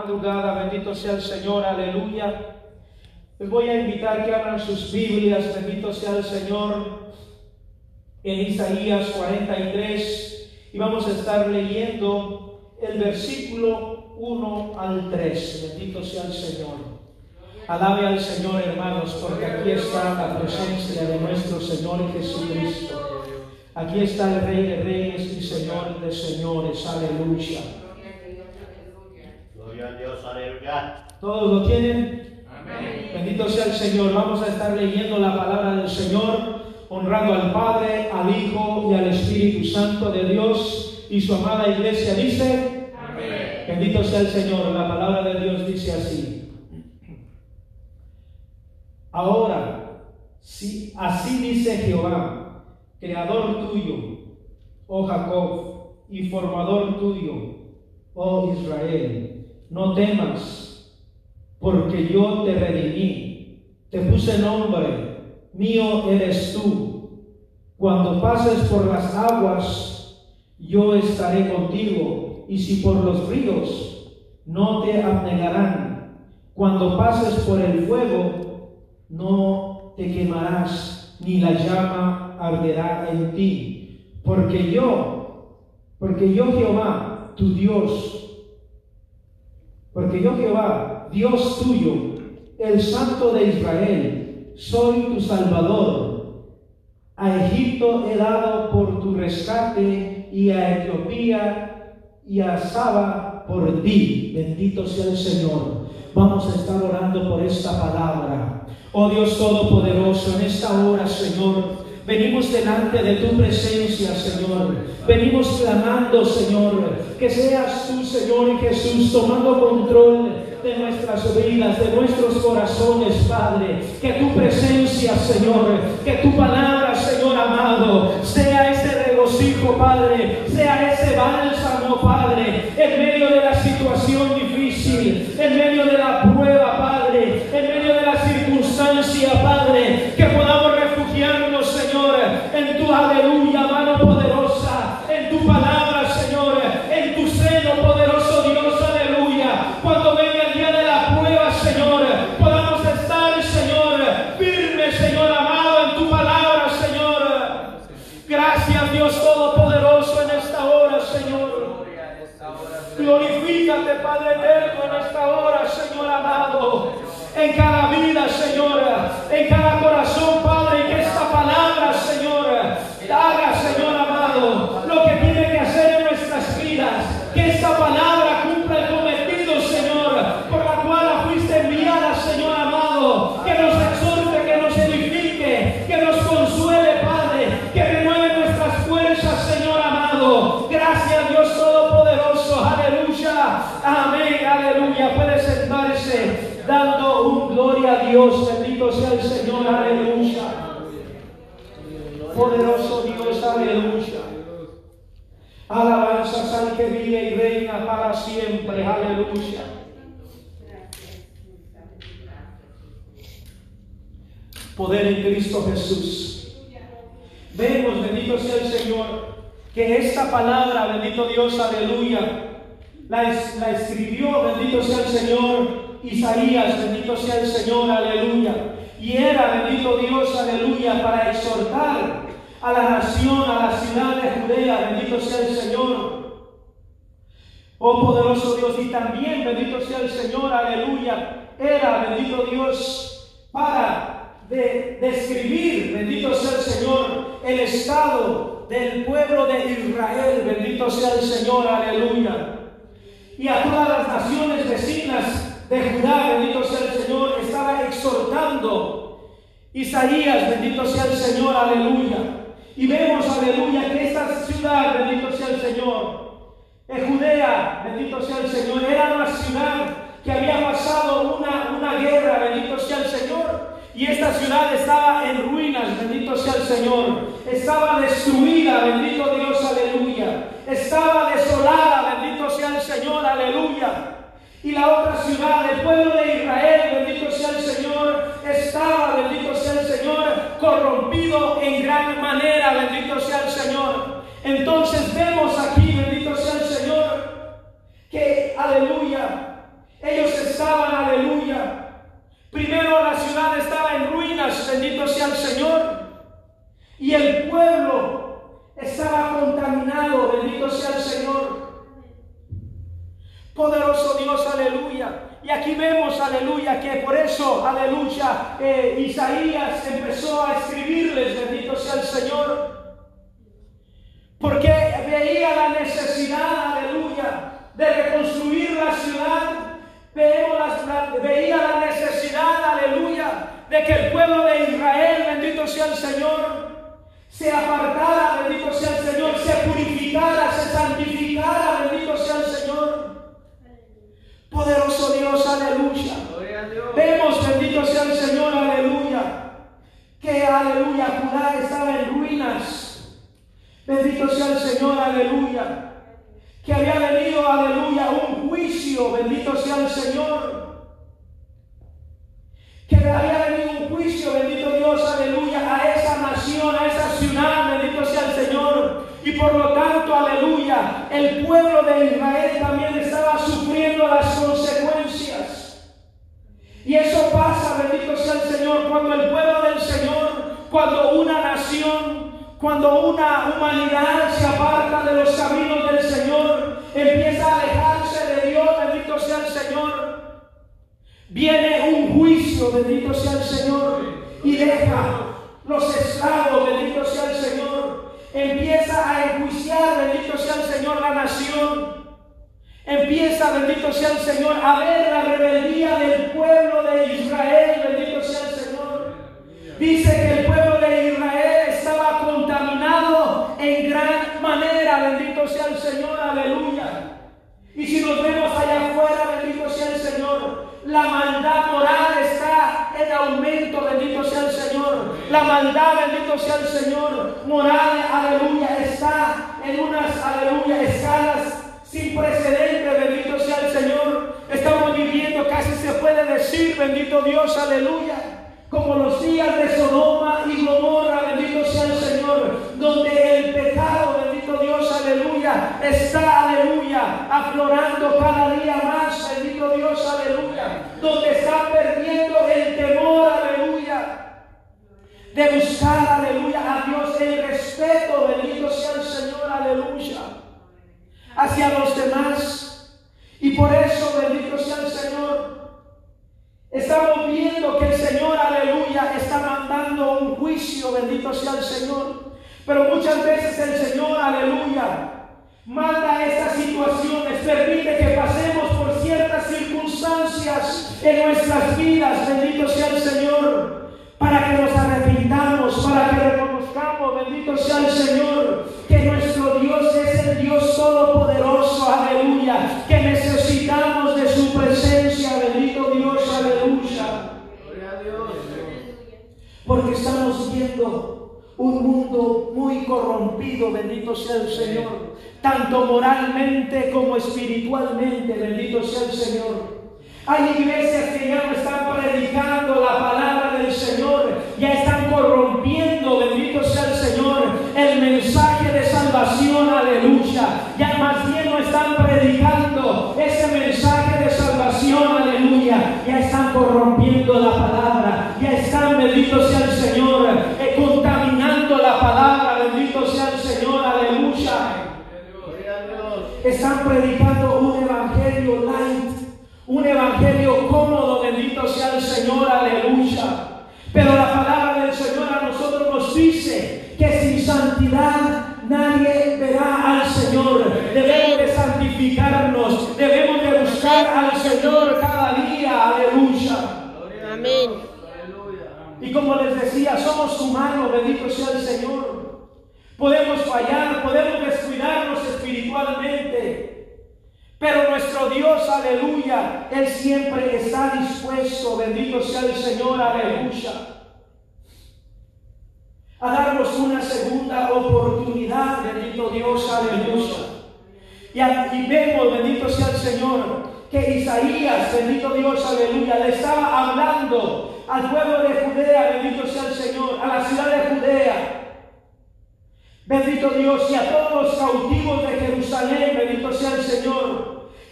madrugada, bendito sea el Señor, aleluya. Les voy a invitar que abran sus Biblias, bendito sea el Señor, en Isaías 43 y vamos a estar leyendo el versículo 1 al 3. Bendito sea el Señor. Alabe al Señor, hermanos, porque aquí está la presencia de nuestro Señor Jesucristo. Aquí está el Rey de Reyes y Señor de Señores. Aleluya. ¿Todos lo tienen? Bendito sea el Señor. Vamos a estar leyendo la palabra del Señor, honrando al Padre, al Hijo y al Espíritu Santo de Dios. Y su amada iglesia dice, bendito sea el Señor. La palabra de Dios dice así. Ahora, si así dice Jehová, creador tuyo, oh Jacob, y formador tuyo, oh Israel, no temas, porque yo te redimí, te puse nombre, mío eres tú. Cuando pases por las aguas, yo estaré contigo, y si por los ríos, no te abnegarán. Cuando pases por el fuego, no te quemarás, ni la llama arderá en ti, porque yo, porque yo Jehová, tu Dios, porque yo Jehová, Dios tuyo, el Santo de Israel, soy tu Salvador. A Egipto he dado por tu rescate y a Etiopía y a Saba por ti. Bendito sea el Señor. Vamos a estar orando por esta palabra. Oh Dios Todopoderoso, en esta hora, Señor, venimos delante de tu presencia, Señor. Venimos clamando, Señor, que seas tú, Señor Jesús, tomando control de nuestras vidas, de nuestros corazones, Padre. Que tu presencia, Señor, que tu palabra, Señor amado, sea ese regocijo, Padre, sea ese bálsamo, Padre, en medio de la situación difícil, en medio de la prueba, Padre, Dios. Bendito sea el Señor. Aleluya. Poderoso Dios. Aleluya. Alabanzas al que vive y reina para siempre. Aleluya. Poder en Cristo Jesús. Vemos, bendito sea el Señor, que esta palabra, bendito Dios, aleluya, la, la escribió, bendito sea el Señor, Isaías, bendito sea el Señor, aleluya. Y era, bendito Dios, aleluya, para exhortar a la nación, a la ciudad de Judea, bendito sea el Señor. Oh poderoso Dios, y también, bendito sea el Señor, aleluya, era, bendito Dios, para de describir, bendito sea el Señor, el estado del pueblo de Israel, bendito sea el Señor, aleluya. Y a todas las naciones vecinas de Judá, bendito sea el Señor, estaba exhortando Isaías, bendito sea el Señor, aleluya. Y vemos, aleluya, que esta ciudad, bendito sea el Señor, en Judea, bendito sea el Señor, era una ciudad que había pasado una, una guerra, bendito sea el Señor. Y esta ciudad estaba en ruinas, bendito sea el Señor. Estaba destruida, bendito Dios, aleluya. Estaba desolada, bendito sea el Señor, aleluya. Y la otra ciudad, el pueblo de Israel, bendito sea el Señor, estaba, bendito sea el Señor, corrompido en gran manera, bendito sea el Señor. Entonces vemos aquí, bendito sea el Señor, que, aleluya, Ellos estaban, aleluya. Primero la ciudad estaba en ruinas, bendito sea el Señor. Y el pueblo estaba contaminado, bendito sea el Señor. Poderoso Dios, aleluya. Y aquí vemos, aleluya, que por eso, aleluya, eh, Isaías empezó a escribirles, bendito sea el Señor. Porque veía la necesidad, aleluya, de reconstruir la ciudad. veía la necesidad, aleluya, de que el pueblo de Israel, bendito sea el Señor, se apartara, bendito sea el Señor, se purificara, se santificara, bendito. Poderoso Dios, aleluya. Vemos, bendito sea el Señor, aleluya, que aleluya, Judá estaba en ruinas. Bendito sea el Señor, aleluya. Que había venido, aleluya, un juicio, bendito sea el Señor. Que había venido un juicio, bendito Dios, aleluya, a esa nación, a esa ciudad, Y por lo tanto, aleluya, el pueblo de Israel también estaba sufriendo las consecuencias. Y eso pasa, bendito sea el Señor, cuando el pueblo del Señor, cuando una nación cuando una humanidad se aparta de los caminos del Señor, empieza a alejarse de Dios, bendito sea el Señor. Viene un juicio, bendito sea el Señor, y deja los esclavos, bendito sea el Señor. Empieza a enjuiciar, bendito sea el Señor, la nación. Empieza, bendito sea el Señor, a ver la rebeldía del pueblo de Israel, bendito sea el Señor. Dice que el pueblo de Israel estaba contaminado en gran manera, bendito sea el Señor, aleluya. Y si nos vemos allá afuera, bendito sea el Señor, la maldad moral está en aumento, bendito. La maldad, bendito sea el Señor, moral, aleluya, está en unas, aleluya, escalas sin precedentes, bendito sea el Señor. Estamos viviendo, casi se puede decir, bendito Dios, aleluya como los días de Sodoma y Gomorra, bendito sea el Señor, donde el pecado, bendito Dios, aleluya, está, aleluya, aflorando cada día más, bendito Dios, aleluya, donde está perdiendo el temor, de buscar, aleluya, a Dios, el respeto, bendito sea el Señor, aleluya, hacia los demás. Y por eso, bendito sea el Señor, Estamos viendo que el Señor, aleluya, está mandando un juicio, bendito sea el Señor. Pero muchas veces el Señor, aleluya, manda estas situaciones, permite que pasemos por ciertas circunstancias en nuestras vidas, bendito sea el Señor, para que nos arrepintamos, para que reconozcamos, bendito sea el Señor, que nuestro Dios es el Dios todopoderoso, aleluya, que necesitamos de su presencia, bendito Dios, aleluya. Porque estamos viendo un mundo muy corrompido, bendito sea el Señor, tanto moralmente como espiritualmente, bendito sea el Señor. Hay iglesias que ya no están predicando la palabra del Señor, ya están corrompiendo, bendito sea el Señor, el mensaje de salvación, aleluya. Ya más bien no están predicando ese mensaje de salvación, aleluya. Ya están corrompiendo la palabra, ya están, bendito sea el Señor, eh, contaminando la palabra, bendito sea el Señor, aleluya. Están predicando un evangelio aleluya. Pero la palabra del Señor a nosotros nos dice que sin santidad nadie verá al Señor. Debemos de santificarnos, debemos de buscar al Señor cada día, aleluya. Amén. Y como les decía, somos humanos, bendito sea el Señor. Podemos fallar, podemos descuidarnos espiritualmente. Pero nuestro Dios, aleluya, Él siempre está dispuesto, bendito sea el Señor, aleluya, a darnos una segunda oportunidad, bendito Dios, aleluya. Y, vemos, bendito sea el Señor, que Isaías, bendito Dios, aleluya, le estaba hablando al pueblo de Judea, bendito sea el Señor, a la ciudad de Judea. Bendito Dios y a todos los cautivos de Jerusalén, bendito sea el Señor,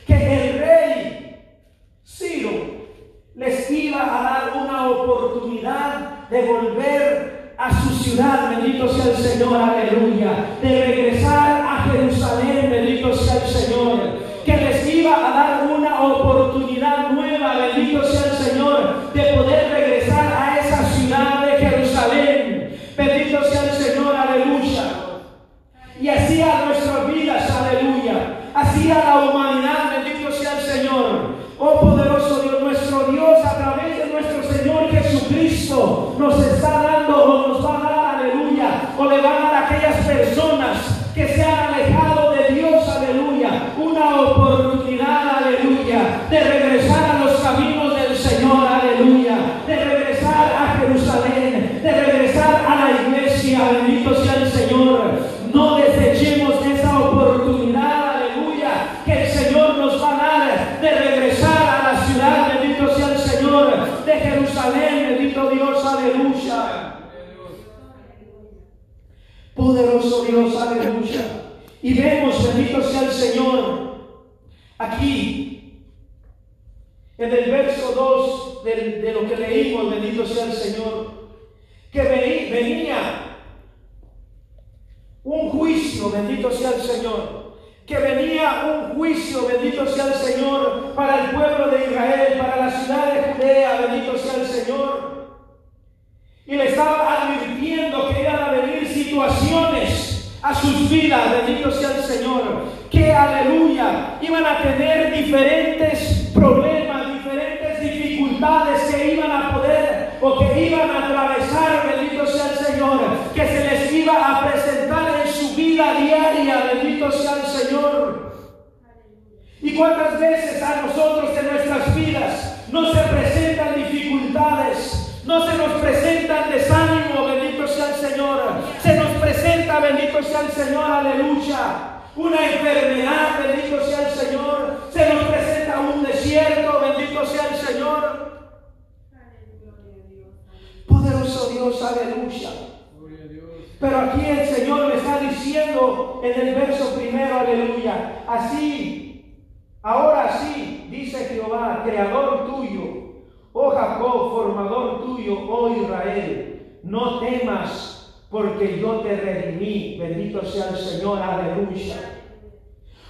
que el rey les iba a dar una oportunidad de volver a su ciudad, bendito sea el Señor, aleluya, de regresar a Jerusalén, bendito sea el Señor, que les iba a dar una oportunidad bendito sea el Señor, aleluya. Una enfermedad, bendito sea el Señor. Se nos presenta un desierto, bendito sea el Señor. Poderoso Dios, aleluya. Pero aquí el Señor me está diciendo en el verso primero, aleluya. Así, ahora sí, dice Jehová, creador tuyo, oh Jacob, formador tuyo, oh Israel, no temas, porque yo te redimí. Bendito sea el Señor, aleluya.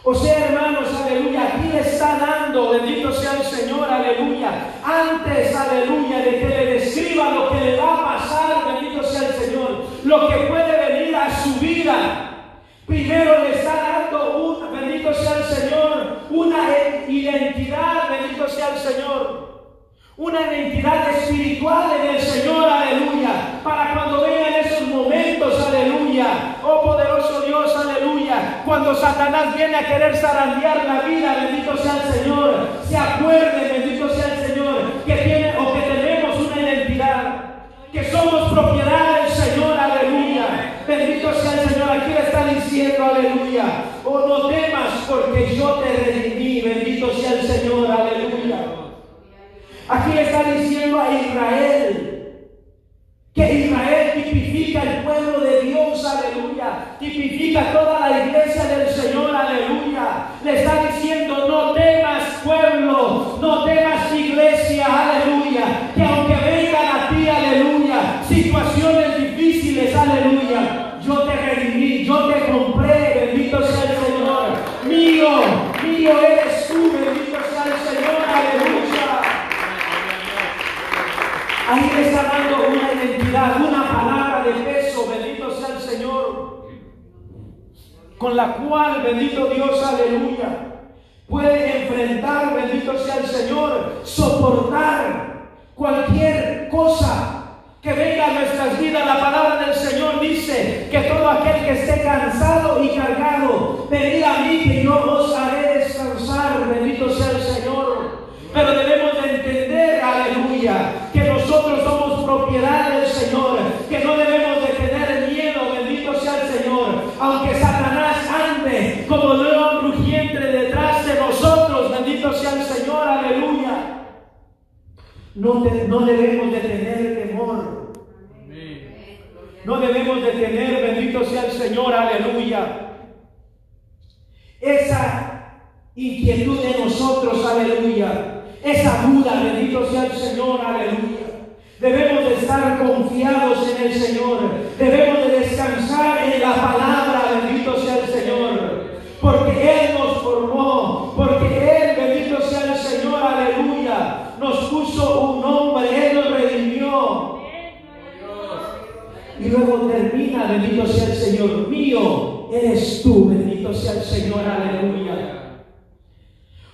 O sea, hermanos, aleluya, aquí le está dando, bendito sea el Señor, aleluya. Antes, aleluya, de que le describa lo que le va a pasar, bendito sea el Señor, lo que puede venir a su vida. Primero le está dando, un, bendito sea el Señor, una identidad, bendito sea el Señor. Una identidad espiritual en el Señor, aleluya. Para cuando vengan esos aleluya. Oh poderoso Dios, aleluya. Cuando Satanás viene a querer zarandear la vida, bendito sea el Señor. Se acuerde, bendito sea el Señor, que tiene o que tenemos una identidad. Que somos propiedad del Señor, aleluya. Bendito sea el Señor. Aquí le está diciendo, aleluya. Oh, no temas porque yo te redimí. Bendito sea el Señor, aleluya. Aquí le está diciendo a Israel que Israel tipifica el pueblo de Dios, aleluya. Tipifica toda con la cual, bendito Dios, aleluya, puede enfrentar, bendito sea el Señor, soportar cualquier cosa que venga a nuestras vidas. La palabra del Señor dice que todo aquel que esté cansado y cargado, venid a mí que yo os haré descansar, bendito sea el Señor. Pero debemos de entender, aleluya, No, no debemos de tener temor, no debemos de tener, bendito sea el Señor, aleluya. Esa inquietud de nosotros, aleluya, esa duda, bendito sea el Señor, aleluya. Debemos de estar confiados en el Señor. Debemos de descansar en la palabra, bendito sea el Señor. Porque Él nos formó, porque Él, bendito sea el Señor, aleluya, nos puso un nombre, Él nos redimió. Y luego termina, bendito sea el Señor, mío eres tú, bendito sea el Señor, aleluya.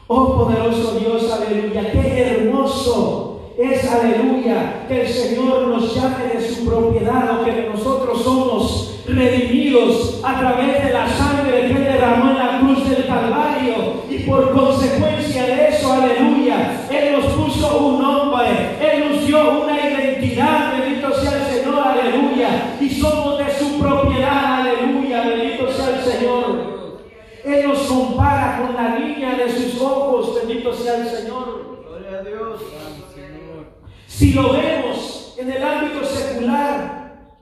Oh poderoso Dios, aleluya, qué hermoso es, aleluya, que el Señor nos llame de su propiedad o que nosotros somos redimidos a través de la sangre que derramó en la cruz del Calvario. Y por consecuencia de eso, aleluya, Él nos puso un nombre, Él nos dio una identidad, bendito sea el Señor, aleluya. Y somos de su propiedad, aleluya, bendito sea el Señor. Él nos compara con la niña de sus ojos, bendito sea el Señor. Gloria a Dios. Si lo vemos en el ámbito secular,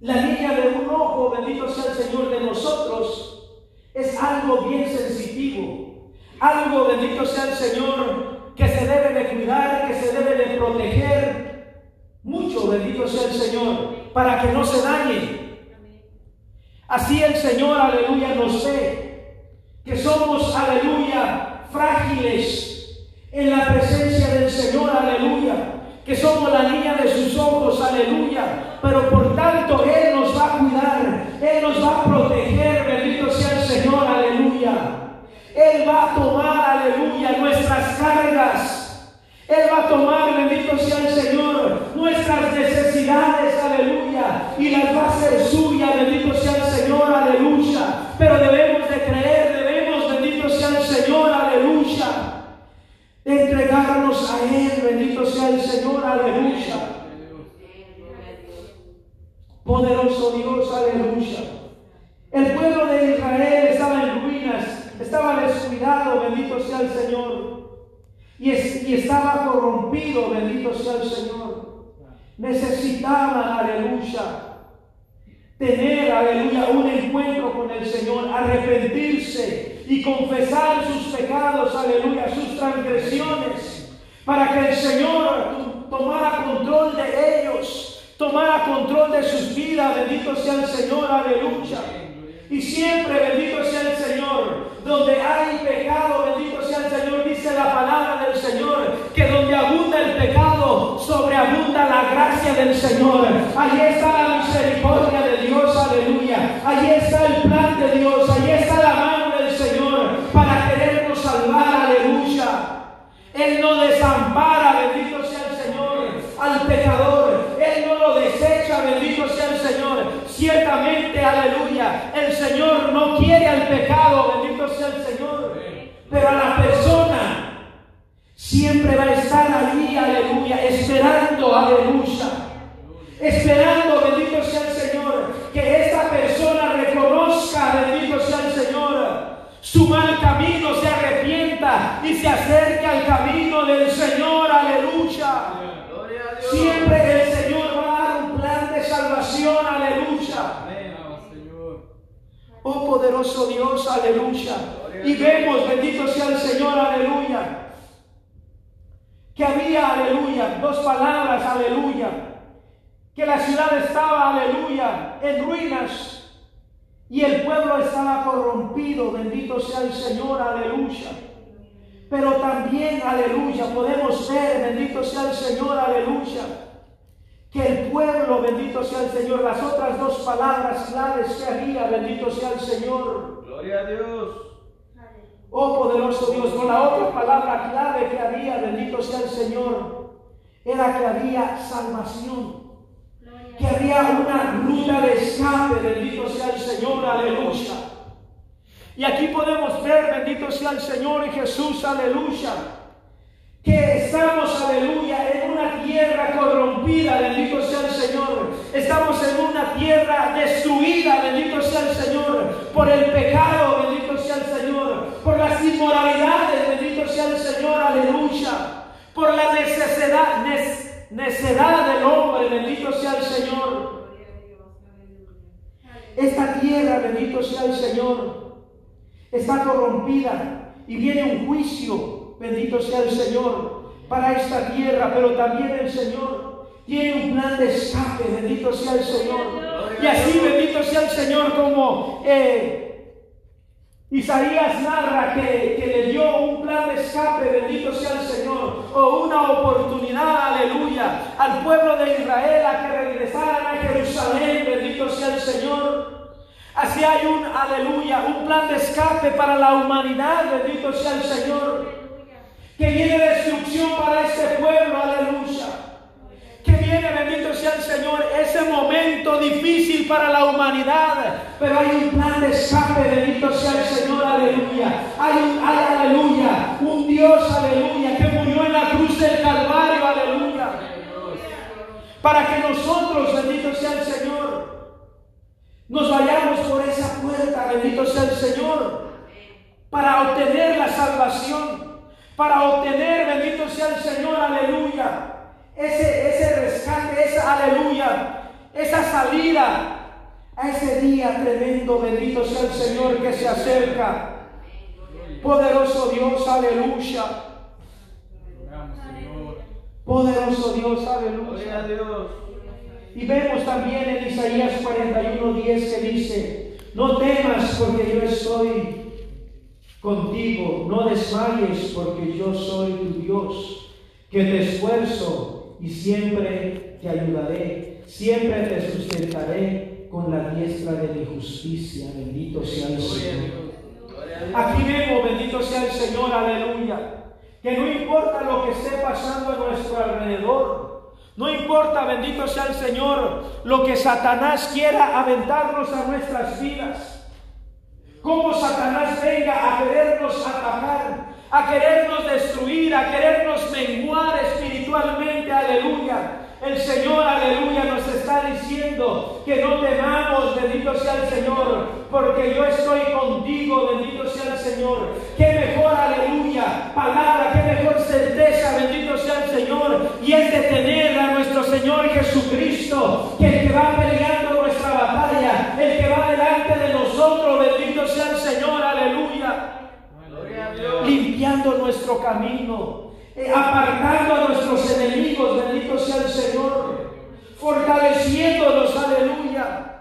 la niña de un ojo, bendito sea el Señor de nosotros, es algo bien sensitivo, algo, bendito sea el Señor, que se debe de cuidar, que se debe de proteger mucho, bendito sea el Señor, para que no se dañe. Así el Señor, aleluya, nos ve, que somos, aleluya, frágiles, en la presencia del Señor, aleluya, que somos la niña de sus ojos, aleluya, pero por tanto Él nos va a cuidar, Él nos va a proteger, bendito sea el Señor, aleluya. Él va a tomar, aleluya, nuestras cargas. Él tomar, bendito sea el Señor, nuestras necesidades, aleluya, y las va a hacer suya, bendito sea el Señor, aleluya. Pero debemos de creer, debemos, bendito sea el Señor, aleluya entregarnos a Él. Bendito sea el Señor, aleluya. Poderoso Dios, aleluya. El pueblo de Israel estaba en ruinas, estaba descuidado, bendito sea el Señor. Y, estaba corrompido, bendito sea el Señor. Necesitaban, aleluya, tener, aleluya, un encuentro con el Señor, arrepentirse y confesar sus pecados, aleluya, sus transgresiones, para que el Señor tomara control de ellos, tomara control de sus vidas, bendito sea el Señor, aleluya. Y siempre bendito sea el Señor, donde hay pecado, bendito sea el Señor, la palabra del Señor, que donde abunda el pecado, sobreabunda la gracia del Señor. Allí está la misericordia de Dios, aleluya. Allí está el plan de Dios, allí está la mano del Señor para querernos salvar, aleluya. Él no desampara, bendito sea el Señor, al pecador. Él no lo desecha, bendito sea el Señor. Ciertamente, aleluya, el Señor no quiere al pecado, siempre va a estar allí, aleluya, esperando, aleluya. Esperando, bendito sea el Señor, que esta persona reconozca, bendito sea el Señor, su mal camino, se arrepienta y se acerque al camino del Señor, aleluya. Siempre el Señor va a dar un plan de salvación, aleluya. Oh poderoso Dios, aleluya. Y vemos, bendito sea el Señor, aleluya. Que había, aleluya, dos palabras, aleluya. Que la ciudad estaba, aleluya, en ruinas. Y el pueblo estaba corrompido, bendito sea el Señor, aleluya. Pero también, aleluya, podemos ver, bendito sea el Señor, aleluya, que el pueblo, bendito sea el Señor, las otras dos palabras claves que había, bendito sea el Señor. Gloria a Dios. Oh poderoso Dios, con la otra palabra clave que había, bendito sea el Señor, era que había salvación, que había una ruta de escape, bendito sea el Señor, aleluya. Y aquí podemos ver, bendito sea el Señor y Jesús, aleluya, que estamos, aleluya, en una tierra corrompida, bendito sea el Señor. Estamos en una tierra destruida, bendito sea el Señor, por el pecado, bendito sea el Señor, por las inmoralidades, bendito sea el Señor, aleluya, por la necesidad, necedad del hombre, bendito sea el Señor. Esta tierra, bendito sea el Señor, está corrompida y viene un juicio bendito sea el Señor, para esta tierra, pero también el Señor tiene un plan de escape, bendito sea el Señor. Y así, bendito sea el Señor, como eh, Isaías narra que, que, le dio un plan de escape, bendito sea el Señor, o una oportunidad, aleluya, al pueblo de Israel a que regresaran a Jerusalén, bendito sea el Señor. Así hay un, aleluya, un plan de escape para la humanidad, bendito sea el Señor, que viene destrucción para este pueblo, aleluya bendito sea el Señor, ese momento difícil para la humanidad, pero hay un plan de escape, bendito sea el Señor, aleluya. Hay un, hay, aleluya, un Dios, aleluya, que murió en la cruz del Calvario, aleluya. Para que nosotros, bendito sea el Señor, nos vayamos por esa puerta, bendito sea el Señor, para obtener la salvación, para obtener, bendito sea el Señor, aleluya ese, ese rescate, esa aleluya, esa salida a ese día tremendo, bendito sea el Señor que se acerca. Poderoso Dios, aleluya. Poderoso Dios, aleluya. Y vemos también en Isaías 41:10 que dice, no temas porque yo estoy contigo, no desmayes porque yo soy tu Dios, que te esfuerzo y siempre te ayudaré, siempre te sustentaré con la diestra de mi justicia. Bendito sea el Señor. Aquí vemos, bendito sea el Señor, aleluya. Que no importa lo que esté pasando a nuestro alrededor, no importa, bendito sea el Señor, lo que Satanás quiera aventarnos a nuestras vidas. Como Satanás venga a querernos atacar, a querernos destruir, a querernos menguar espiritualmente, aleluya. El Señor, aleluya, nos está diciendo que no temamos, bendito sea el Señor, porque yo estoy contigo, bendito sea el Señor. Qué mejor, aleluya, palabra, qué mejor certeza, bendito sea el Señor. Y es de tener a nuestro Señor Jesucristo, que el que va peleando nuestra batalla, el que va delante de nosotros, bendito sea el Señor, aleluya limpiando nuestro camino, apartando a nuestros enemigos, bendito sea el Señor, fortaleciéndonos, aleluya,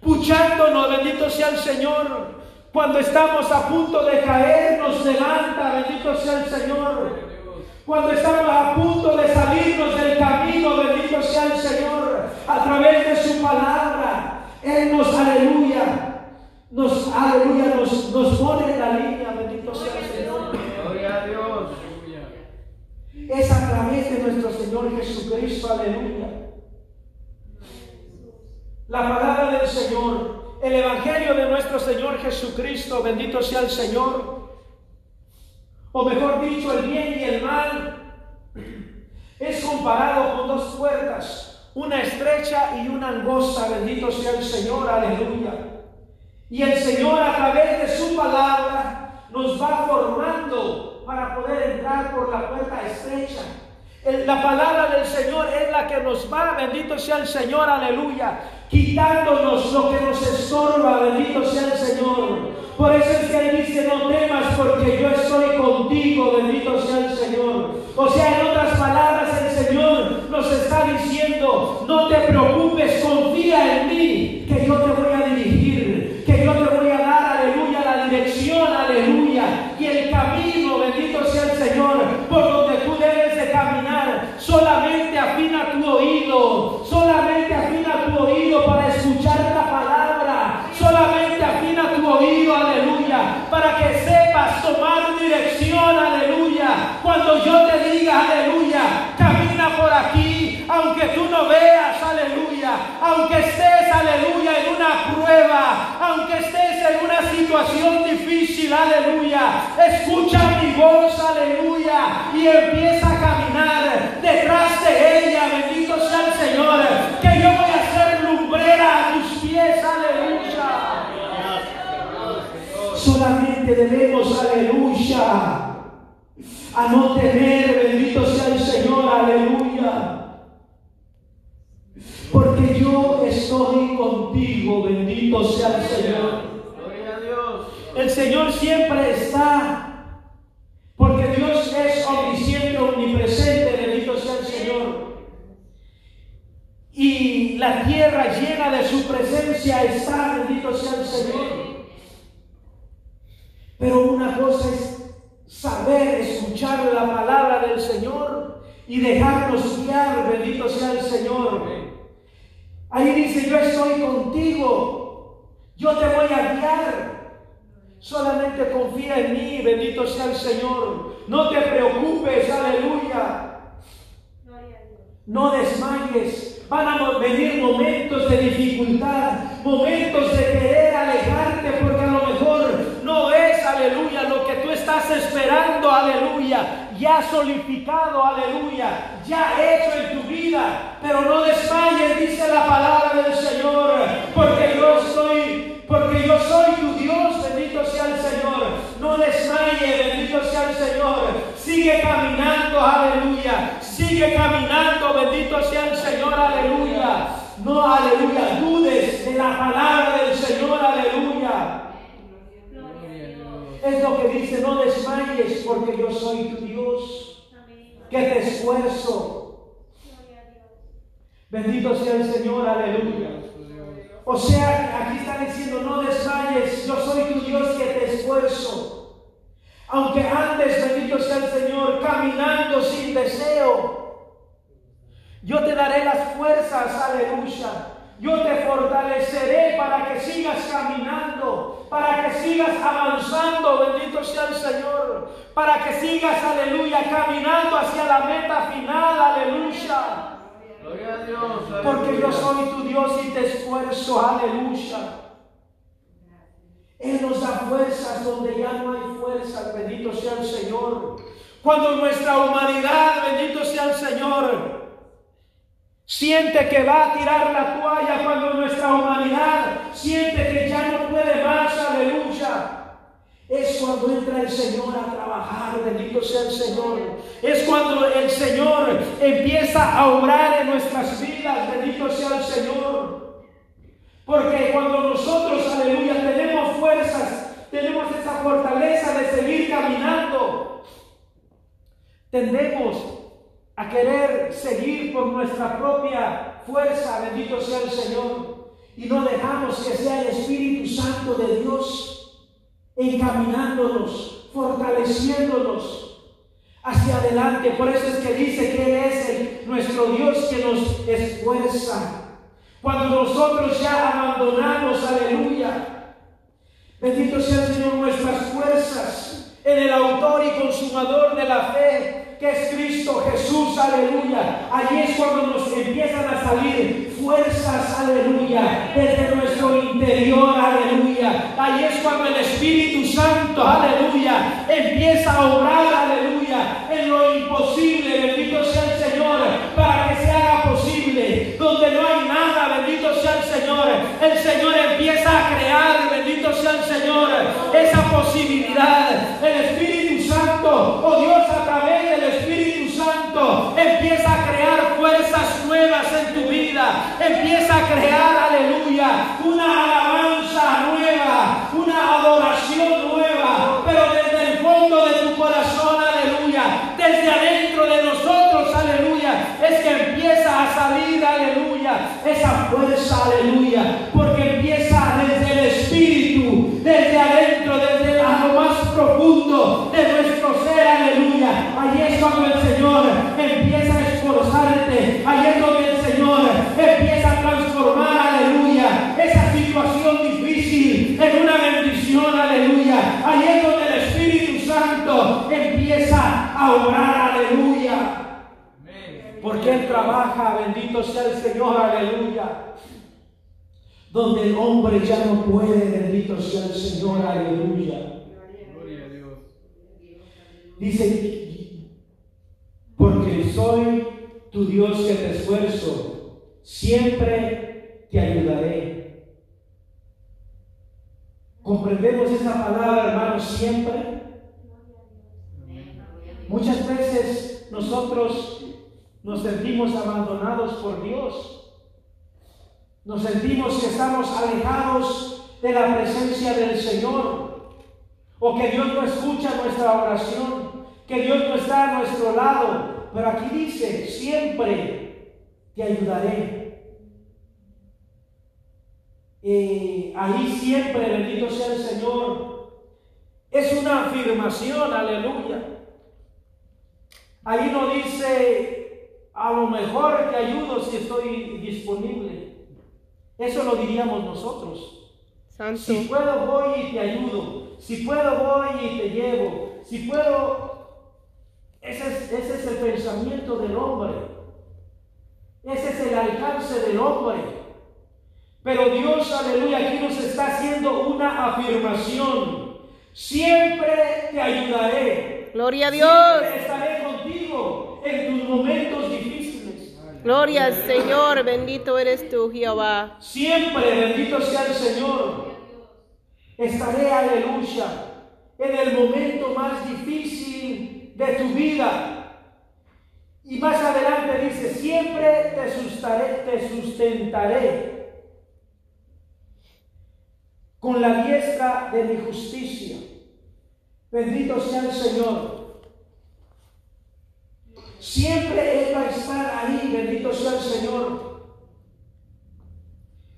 puchándonos, bendito sea el Señor. Cuando estamos a punto de caer, nos levanta, bendito sea el Señor. Cuando estamos a punto de salirnos del camino, bendito sea el Señor, a través de su palabra, Él nos, aleluya, nos, aleluya, nos, nos pone en la línea, bendito sea el Señor. Gloria a Dios. Es a través de nuestro Señor Jesucristo, aleluya. La palabra del Señor, el Evangelio de nuestro Señor Jesucristo, bendito sea el Señor. O mejor dicho, el bien y el mal es comparado con dos puertas, una estrecha y una angosta, bendito sea el Señor, aleluya. Y el Señor a través de su palabra nos va formando para poder entrar por la puerta estrecha. La palabra del Señor es la que nos va, bendito sea el Señor, aleluya, quitándonos lo que nos estorba, bendito sea el Señor. Por eso es que Él dice, no temas porque yo estoy contigo, bendito sea el Señor. O sea, en otras palabras, el Señor nos está diciendo, no te preocupes, confía en mí, que yo te voy Cuando yo te diga, aleluya, camina por aquí, aunque tú no veas, aleluya, aunque estés, aleluya, en una prueba, aunque estés en una situación difícil, aleluya, escucha mi voz, aleluya, y empieza a caminar detrás de ella, bendito sea el Señor, que yo voy a ser lumbrera a tus pies, aleluya. Solamente debemos, aleluya, a no tener bendito sea el Señor, aleluya. Porque yo estoy contigo, bendito sea el Señor. Dios. El Señor siempre está, porque Dios es omnisciente, omnipresente, bendito sea el Señor. Y la tierra llena de su presencia está, bendito sea el Señor. Pero una cosa es saber escuchar la palabra del Señor y dejarnos guiar, bendito sea el Señor. Ahí dice, yo estoy contigo, yo te voy a guiar. Solamente confía en mí, bendito sea el Señor. No te preocupes, aleluya. No desmayes. Van a venir momentos de dificultad, momentos de querer alejarte porque a lo mejor no es, aleluya, estás esperando, aleluya, ya solidificado, aleluya, ya hecho en tu vida. Pero no desmayes, dice la palabra del Señor, porque yo soy, porque yo soy tu Dios, bendito sea el Señor. No desmayes, bendito sea el Señor. Sigue caminando, aleluya. Sigue caminando, bendito sea el Señor, aleluya. No, aleluya, dudes de la palabra del Señor, aleluya. Es lo que dice, no desmayes porque yo soy tu Dios, que te esfuerzo. Bendito sea el Señor, aleluya. O sea, aquí está diciendo, no desmayes, yo soy tu Dios que te esfuerzo. Aunque antes, bendito sea el Señor, caminando sin deseo, yo te daré las fuerzas, aleluya. Yo te fortaleceré para que sigas caminando, para que sigas avanzando, bendito sea el Señor, para que sigas, aleluya, caminando hacia la meta final, aleluya. Gloria a Dios. Porque yo soy tu Dios y te esfuerzo, aleluya. Él nos da fuerzas donde ya no hay fuerzas, bendito sea el Señor. Cuando nuestra humanidad, bendito sea el Señor, siente que va a tirar la toalla, cuando nuestra humanidad siente que ya no puede más, aleluya. Es cuando entra el Señor a trabajar, bendito sea el Señor. Es cuando el Señor empieza a obrar en nuestras vidas, bendito sea el Señor. Porque cuando nosotros, aleluya, tenemos fuerzas, tenemos esa fortaleza de seguir caminando, tendemos a querer seguir por nuestra propia fuerza, bendito sea el Señor, y no dejamos que sea el Espíritu Santo de Dios encaminándonos, fortaleciéndonos hacia adelante. Por eso es que dice que Él es nuestro Dios que nos esfuerza. Cuando nosotros ya abandonamos, aleluya, bendito sea el Señor, nuestras fuerzas en el autor y consumador de la fe, que es Cristo Jesús, aleluya. Allí es cuando nos empiezan a salir fuerzas, aleluya, desde nuestro interior, aleluya. Allí es cuando el Espíritu Santo, aleluya, empieza a obrar, aleluya, en lo imposible, bendito sea el Señor, para que se haga posible, donde no hay nada bendito sea el Señor. El Señor empieza a crear, bendito sea el Señor, esa posibilidad. El Espíritu Santo, oh Dios, a través fuerzas nuevas en tu vida. Empieza a crear, aleluya, una alabanza nueva, una adoración nueva, pero desde el fondo de tu corazón, aleluya, desde adentro de nosotros, aleluya, es que empieza a salir, aleluya, esa fuerza, aleluya, Bendito sea el Señor, aleluya. Donde el hombre ya no puede, bendito sea el Señor, aleluya. Gloria a Dios. Dice, porque soy tu Dios que te esfuerzo, siempre te ayudaré. ¿Comprendemos esa palabra, hermanos, siempre? Muchas veces nosotros nos sentimos abandonados por Dios. Nos sentimos que estamos alejados de la presencia del Señor. O que Dios no escucha nuestra oración. Que Dios no está a nuestro lado. Pero aquí dice, siempre te ayudaré. eh, ahí siempre, bendito sea el Señor, es una afirmación, aleluya. Ahí no dice, a lo mejor te ayudo si estoy disponible. Eso lo diríamos nosotros. Si puedo voy y te ayudo. Si puedo voy y te llevo. Si puedo... Ese es, ese es el pensamiento del hombre. Ese es el alcance del hombre. Pero Dios, aleluya, aquí nos está haciendo una afirmación. Siempre te ayudaré. Gloria a Dios. estaré contigo en tus momentos. Gloria al Señor, bendito eres tú, Jehová. Siempre bendito sea el Señor. Estaré, aleluya, en el momento más difícil de tu vida. Y más adelante dice, siempre te sustentaré, te sustentaré con la diestra de mi justicia. Bendito sea el Señor. Siempre Él va a estar ahí, bendito sea el Señor,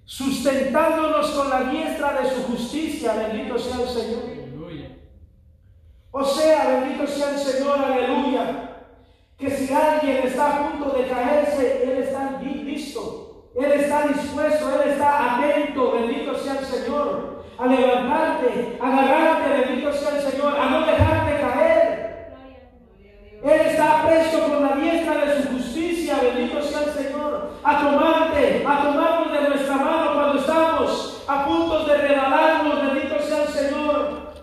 sustentándonos con la diestra de su justicia, bendito sea el Señor. O sea, bendito sea el Señor, aleluya que si alguien está a punto de caerse, Él está listo, Él está dispuesto, Él está atento, bendito sea el Señor, a levantarte, a agarrarte, bendito sea el Señor, a no dejarte caer. Él está presto con la diestra de su justicia, bendito sea el Señor, a tomarte, a tomarnos de nuestra mano cuando estamos a punto de regalarnos, bendito sea el Señor.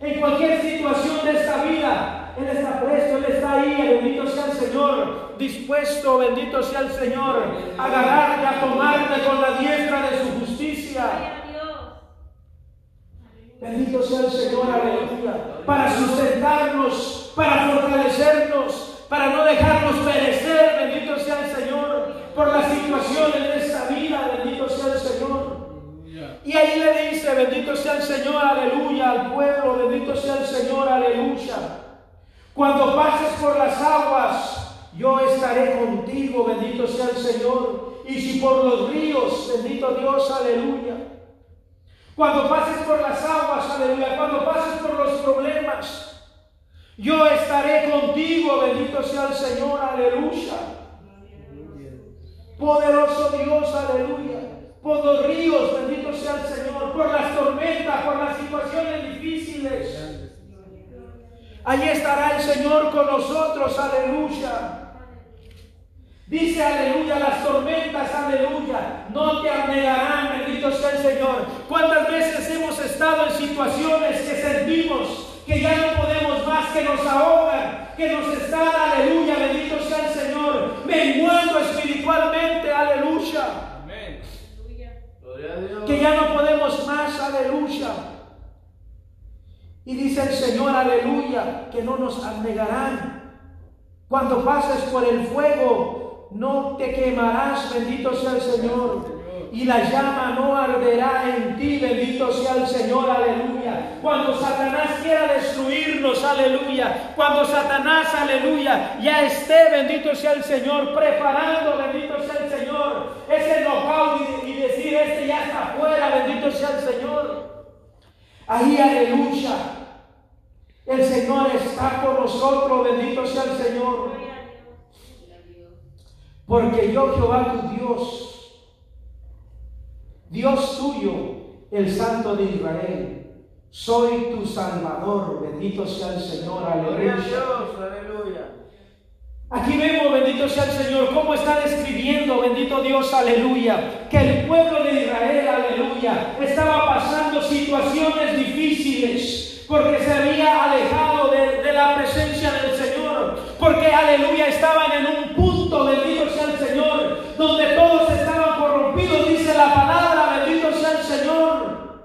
En cualquier situación de esta vida, él está presto, Él está ahí, bendito sea el Señor, dispuesto, bendito sea el Señor, a agarrarte, a tomarte con la diestra de su justicia. Bendito sea el Señor, aleluya, para sustentarnos, para fortalecernos, para no dejarnos bendito sea el Señor, aleluya, al pueblo, bendito sea el Señor, aleluya. Cuando pases por las aguas, yo estaré contigo, bendito sea el Señor. Y si por los ríos, bendito Dios, aleluya. Cuando pases por las aguas, aleluya. Cuando pases por los problemas, yo estaré contigo, bendito sea el Señor, aleluya. Poderoso Dios, aleluya. Por los ríos, bendito sea el Señor. Por las tormentas, por las situaciones difíciles. Allí estará el Señor con nosotros, aleluya. Dice aleluya, las tormentas, aleluya, no te anegarán, bendito sea el Señor. ¿Cuántas veces hemos estado en situaciones que sentimos que ya no podemos más, que nos ahogan, que nos están, aleluya, bendito sea el Señor, menguando espiritualmente, aleluya. Amén. Que ya no podemos más, aleluya. Y dice el Señor, aleluya, que no nos anegarán. Cuando pases por el fuego, no te quemarás, bendito sea el Señor. Y la llama no arderá en ti, bendito sea el Señor, aleluya. Cuando Satanás quiera destruirnos, aleluya. Cuando Satanás, aleluya, ya esté, bendito sea el Señor, preparando, bendito sea el Señor, ese knockout y, y decir, este ya está fuera, bendito sea el Señor. Ahí, aleluya. El Señor está con nosotros, bendito sea el Señor. Porque yo, Jehová tu Dios, Dios tuyo, el Santo de Israel, soy tu Salvador, bendito sea el Señor, aleluya. aleluya. Aquí vemos, bendito sea el Señor, cómo está describiendo, bendito Dios, aleluya, que el pueblo de Israel, aleluya, estaba pasando situaciones difíciles porque se había alejado de, la presencia del Señor, porque, aleluya, estaban en un punto, bendito sea el Señor, donde todos estaban corrompidos, dice la palabra, bendito sea el Señor.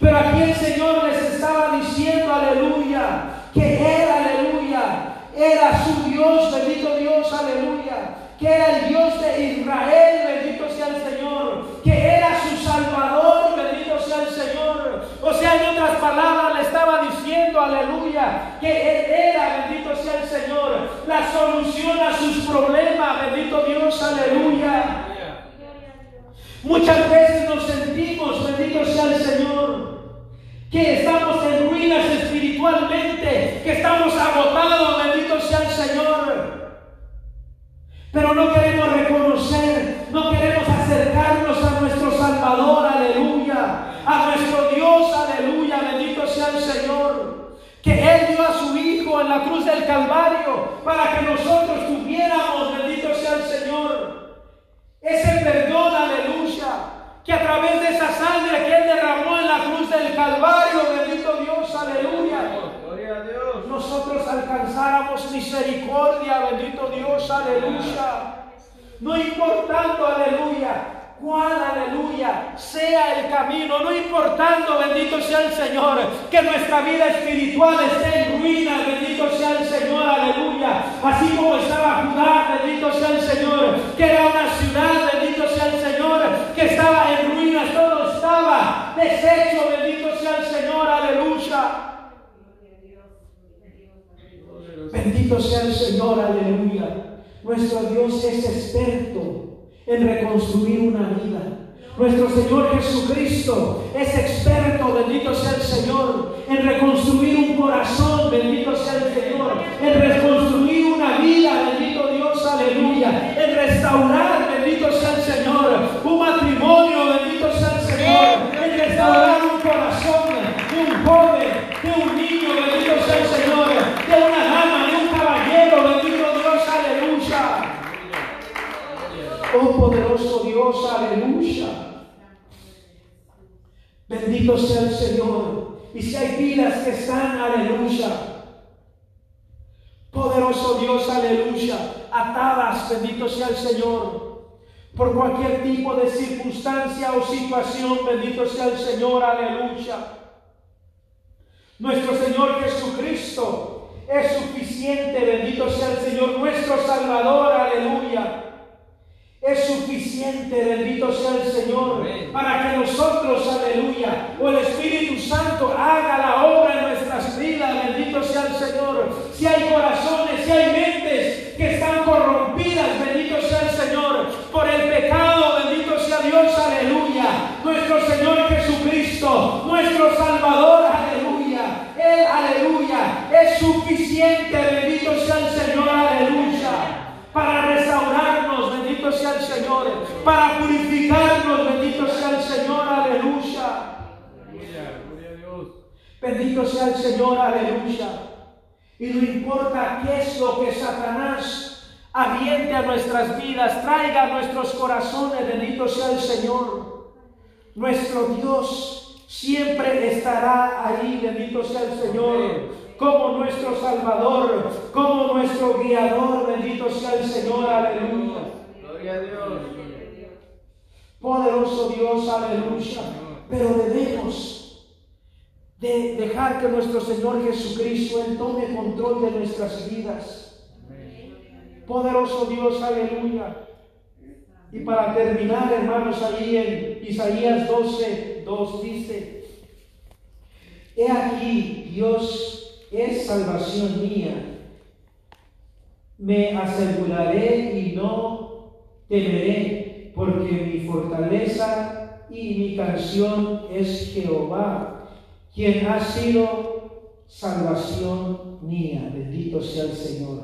Pero aquí el Señor les estaba diciendo, aleluya, que Él, aleluya, era su Dios, bendito Dios, aleluya. Que era el Dios de Israel, bendito sea el Señor. Que era su Salvador, bendito sea el Señor. O sea, en otras palabras aleluya, que Él era, bendito sea el Señor, la solución a sus problemas, bendito Dios, aleluya. Muchas veces nos sentimos sea el Señor. Que estamos en ruinas espiritualmente, que estamos agotados, bendito sea el Señor. Pero no queremos reconocer, no queremos acercarnos a nuestro Salvador, aleluya, a nuestro Dios, aleluya, bendito sea el Señor. Que Él dio en la cruz del Calvario para que nosotros tuviéramos, bendito sea el Señor, ese perdón, aleluya que a través de esa sangre que Él derramó en la cruz del Calvario, bendito Dios, aleluya. Gloria a Dios. Nosotros alcanzáramos misericordia, bendito Dios, aleluya. No importando, aleluya, cuál, aleluya, sea el camino, no importando, bendito sea el Señor, que nuestra vida espiritual esté en ruina, bendito sea el Señor, aleluya. Así como estaba Judá, bendito sea el Señor, que era una ciudad, bendito sea el Señor, que estaba en ruinas, todo estaba deshecho, bendito sea el Señor, aleluya. Bendito sea el Señor, aleluya. Nuestro Dios es experto en reconstruir una vida. Nuestro Señor Jesucristo es experto, bendito sea el Señor, en reconstruir un corazón, bendito sea el Señor, en reconstruir una vida, bendito Dios, aleluya, en restaurar, Aleluya. Bendito sea el Señor. Y si hay vidas que están, aleluya. Poderoso Dios, aleluya. Atadas, bendito sea el Señor. Por cualquier tipo de circunstancia o situación, bendito sea el Señor, aleluya. Nuestro Señor Jesucristo es suficiente, bendito sea el Señor, nuestro Salvador, aleluya es suficiente, bendito sea el Señor, para que nosotros, aleluya, o el Espíritu Santo haga la obra en nuestras vidas, bendito sea el Señor. Si hay corazones, si hay mentes que están corrompidas, bendito sea el Señor, por el pecado, bendito sea Dios, aleluya. Nuestro Señor Jesucristo, nuestro Salvador, aleluya. Él, aleluya, es suficiente, bendito sea el Señor, aleluya para restaurarnos, bendito sea el Señor, para purificarnos, bendito sea el Señor, aleluya. Bendito sea el Señor, aleluya. Y no importa qué es lo que Satanás aviente a nuestras vidas, traiga a nuestros corazones, bendito sea el Señor. Nuestro Dios siempre estará ahí, bendito sea el Señor como nuestro Salvador, como nuestro guiador. Bendito sea el Señor, aleluya. Gloria a Dios. Poderoso Dios, aleluya. Pero debemos de dejar que nuestro Señor Jesucristo Él tome control de nuestras vidas. Poderoso Dios, aleluya. Y para terminar, hermanos, ahí en Isaías 12, 2 dice, He aquí, Dios es salvación mía. Me aseguraré y no temeré, porque mi fortaleza y mi canción es Jehová, quien ha sido salvación mía. Bendito sea el Señor.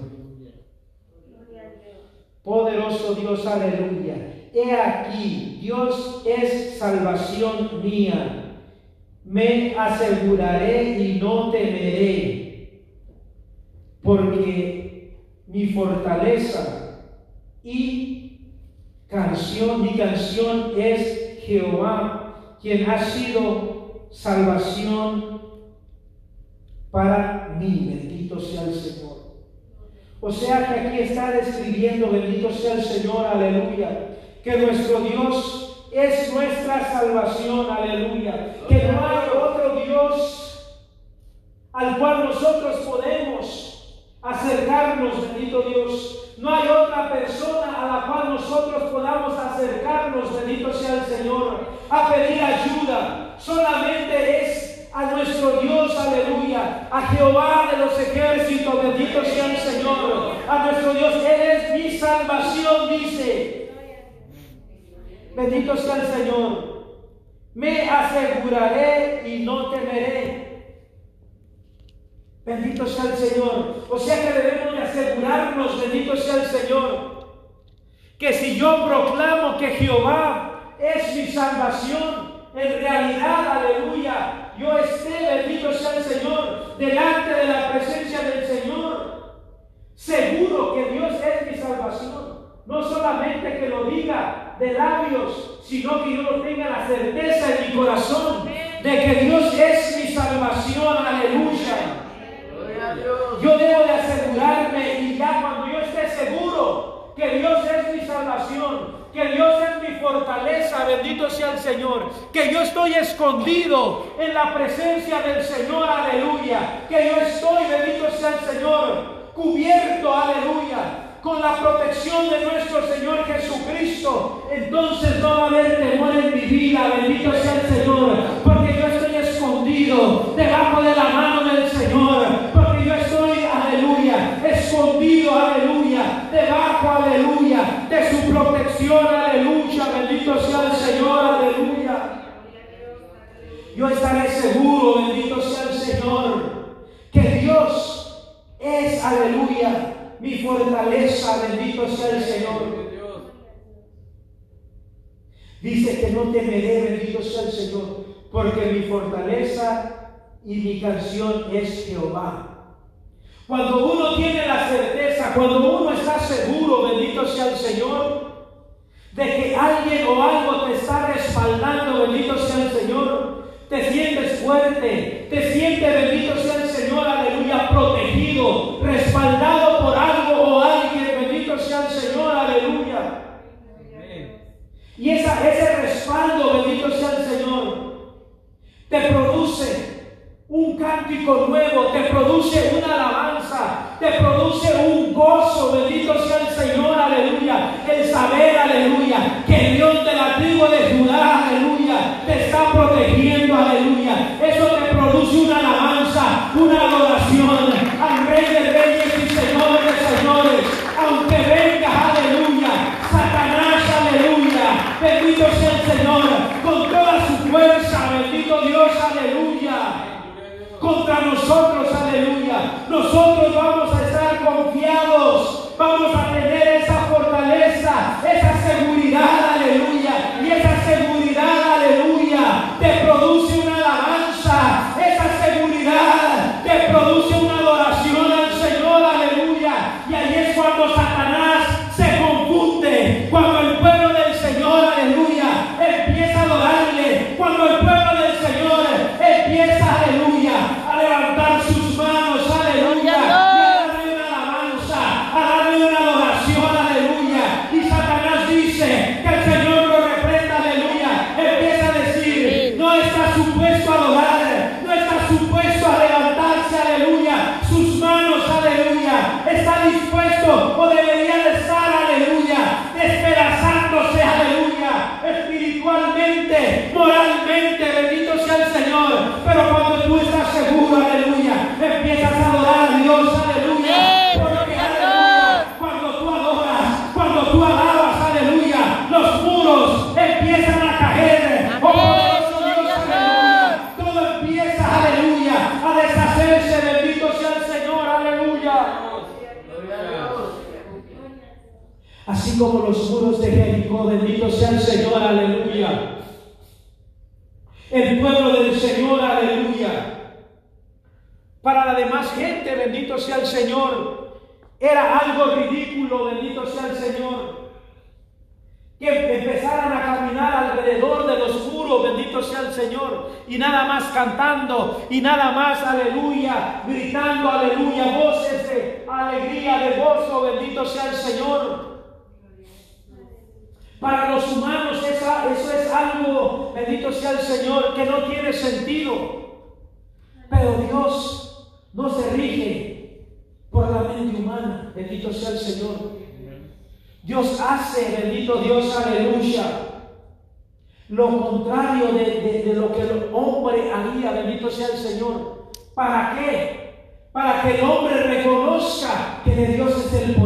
Poderoso Dios, aleluya. He aquí, Dios es salvación mía me aseguraré y no temeré, porque mi fortaleza y canción, mi canción es Jehová, quien ha sido salvación para mí. Bendito sea el Señor. O sea que aquí está describiendo, bendito sea el Señor, aleluya, que nuestro Dios es nuestra salvación, aleluya. Que no hay otro Dios al cual nosotros podemos acercarnos, bendito Dios. No hay otra persona a la cual nosotros podamos acercarnos, bendito sea el Señor, a pedir ayuda. Solamente es a nuestro Dios, aleluya, a Jehová de los ejércitos, bendito sea el Señor, a nuestro Dios, Él es mi salvación, dice. Bendito sea el Señor. Me aseguraré y no temeré. Bendito sea el Señor. O sea que debemos de asegurarnos, bendito sea el Señor, que si yo proclamo que Jehová es mi salvación, en realidad, aleluya, yo esté, bendito sea el Señor, delante de la presencia del Señor, seguro que Dios es mi salvación. No solamente que lo diga de labios, sino que yo tenga la certeza en mi corazón de que Dios es mi salvación. Aleluya. Yo debo de asegurarme y ya cuando yo esté seguro que Dios es mi salvación, que Dios es mi fortaleza, bendito sea el Señor, que yo estoy escondido en la presencia del Señor, aleluya, que yo estoy, bendito sea el Señor, cubierto, aleluya, con la protección de nuestro Señor Jesucristo, entonces no va a haber temor en mi vida, bendito sea el Señor, porque yo estoy escondido debajo de la mano Yo estaré seguro, bendito sea el Señor, que Dios es, aleluya, mi fortaleza, bendito sea el Señor. Dice que no temeré, bendito sea el Señor, porque mi fortaleza y mi canción es Jehová. Cuando uno tiene la certeza, cuando uno está seguro, bendito sea el Señor, de que alguien o algo te está respaldando, bendito sea el Señor, te sientes fuerte, te sientes, bendito sea el Señor, aleluya, protegido, respaldado por algo o alguien, bendito sea el Señor, aleluya. Y ese respaldo, bendito sea el Señor, te produce un cántico nuevo, te produce una alabanza, te produce un gozo, bendito sea el Señor, aleluya, el saber, aleluya, que el Dios de la tribu de Judá, aleluya, te está Eso te produce una alabanza, una adoración al Rey de Reyes y Señor de Señores, aunque venga, aleluya, Satanás, aleluya, bendito sea el Señor, con toda su fuerza, bendito Dios, aleluya contra nosotros, aleluya. Nosotros ¿Para qué? Para que el hombre reconozca que de Dios es el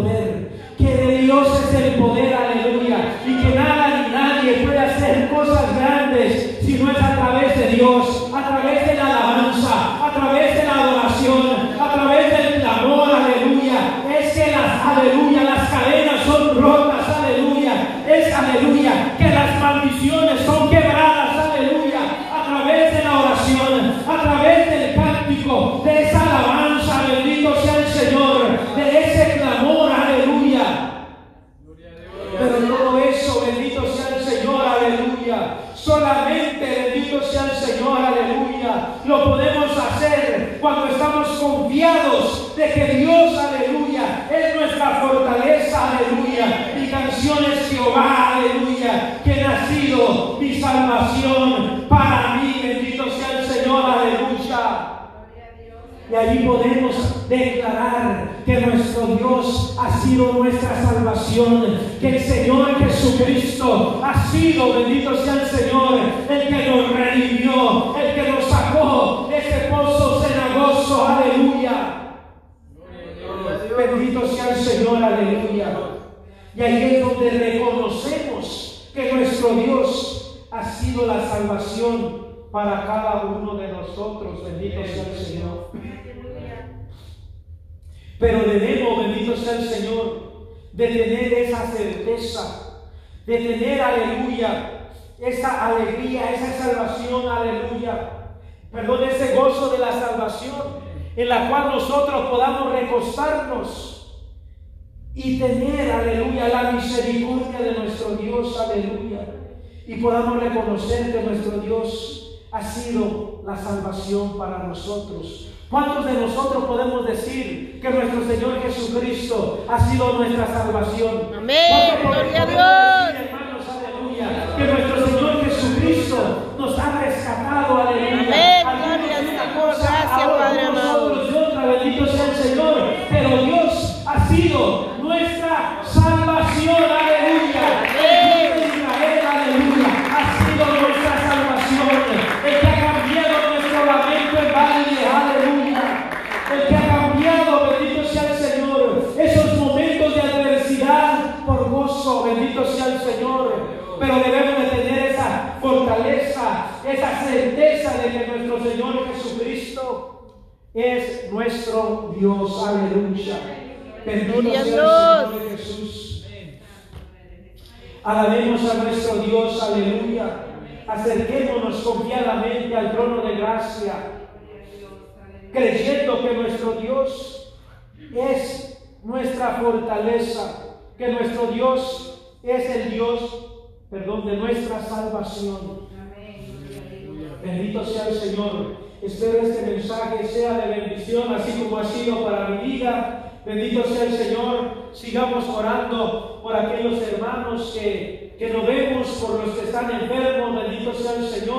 salvación, que el Señor Jesucristo ha sido, bendito sea el Señor, el que nos redimió, el que nos sacó de ese pozo cenagoso, aleluya. Bendito sea el Señor, aleluya. Y ahí es donde reconocemos que nuestro Dios ha sido la salvación para cada uno de nosotros. Bendito sea el Señor. Pero debemos, bendito sea el Señor, de tener esa certeza, de tener, aleluya, esa alegría, esa salvación, aleluya. Perdón, ese gozo de la salvación en la cual nosotros podamos recostarnos y tener, aleluya, la misericordia de nuestro Dios, aleluya. Y podamos reconocer que nuestro Dios ha sido la salvación para nosotros. ¿Cuántos de nosotros podemos decir que nuestro Señor Jesucristo ha sido nuestra salvación? Amén. ¿Cuántos Gloria a Dios. decir, hermanos, aleluya, que nuestro Señor Jesucristo nos ha rescatado, aleluya. Amén. Gloria Señor. cosa, Gracias, Padre amado. bendito sea el Señor. Pero Dios ha sido aleluya. Bendito sea el Señor Jesús. Alabemos a nuestro Dios, aleluya. Acerquémonos confiadamente al trono de gracia, creyendo que nuestro Dios es nuestra fortaleza, que nuestro Dios es el Dios, perdón, de nuestra salvación. Bendito sea el Señor. Espero este mensaje sea de bendición, así como ha sido para mi vida. Bendito sea el Señor. Sigamos orando por aquellos hermanos que, que no vemos, por los que están enfermos. Bendito sea el Señor.